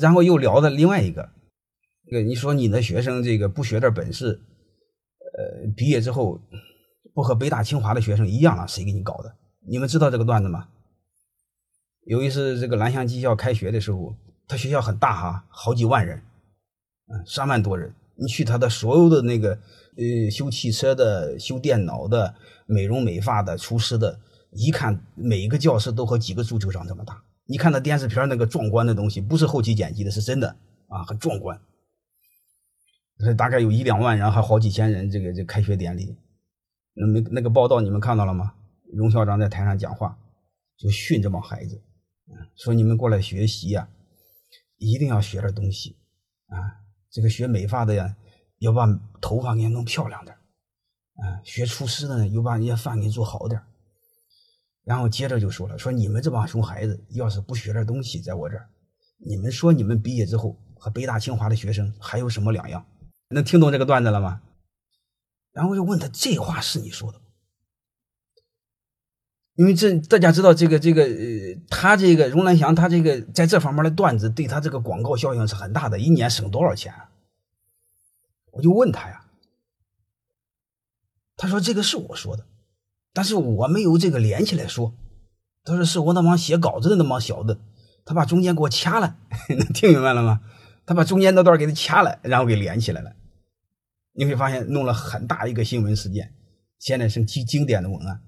然后又聊的另外一个，这个你说你的学生这个不学点本事，呃，毕业之后不和北大清华的学生一样了，谁给你搞的？你们知道这个段子吗？有一次这个蓝翔技校开学的时候，他学校很大哈，好几万人，嗯，三万多人。你去他的所有的那个，呃，修汽车的、修电脑的、美容美发的、厨师的，一看每一个教室都和几个足球场这么大。你看那电视片那个壮观的东西，不是后期剪辑的，是真的啊，很壮观。大概有一两万人，还好几千人，这个这开学典礼，那那那个报道你们看到了吗？荣校长在台上讲话，就训这帮孩子，说你们过来学习呀，一定要学点东西啊。这个学美发的呀，要把头发给弄漂亮点啊；学厨师的呢，又把人家饭给做好点然后接着就说了：“说你们这帮熊孩子，要是不学点东西，在我这儿，你们说你们毕业之后和北大清华的学生还有什么两样？能听懂这个段子了吗？”然后就问他：“这话是你说的？”因为这大家知道，这个这个呃，他这个荣兰祥，他这个在这方面的段子，对他这个广告效应是很大的，一年省多少钱？啊我就问他呀，他说这个是我说的，但是我没有这个连起来说。他说是我那帮写稿子的那帮小子，他把中间给我掐了，能听明白了吗？他把中间那段给他掐了，然后给连起来了。你会发现弄了很大一个新闻事件，现在是经经典的文案。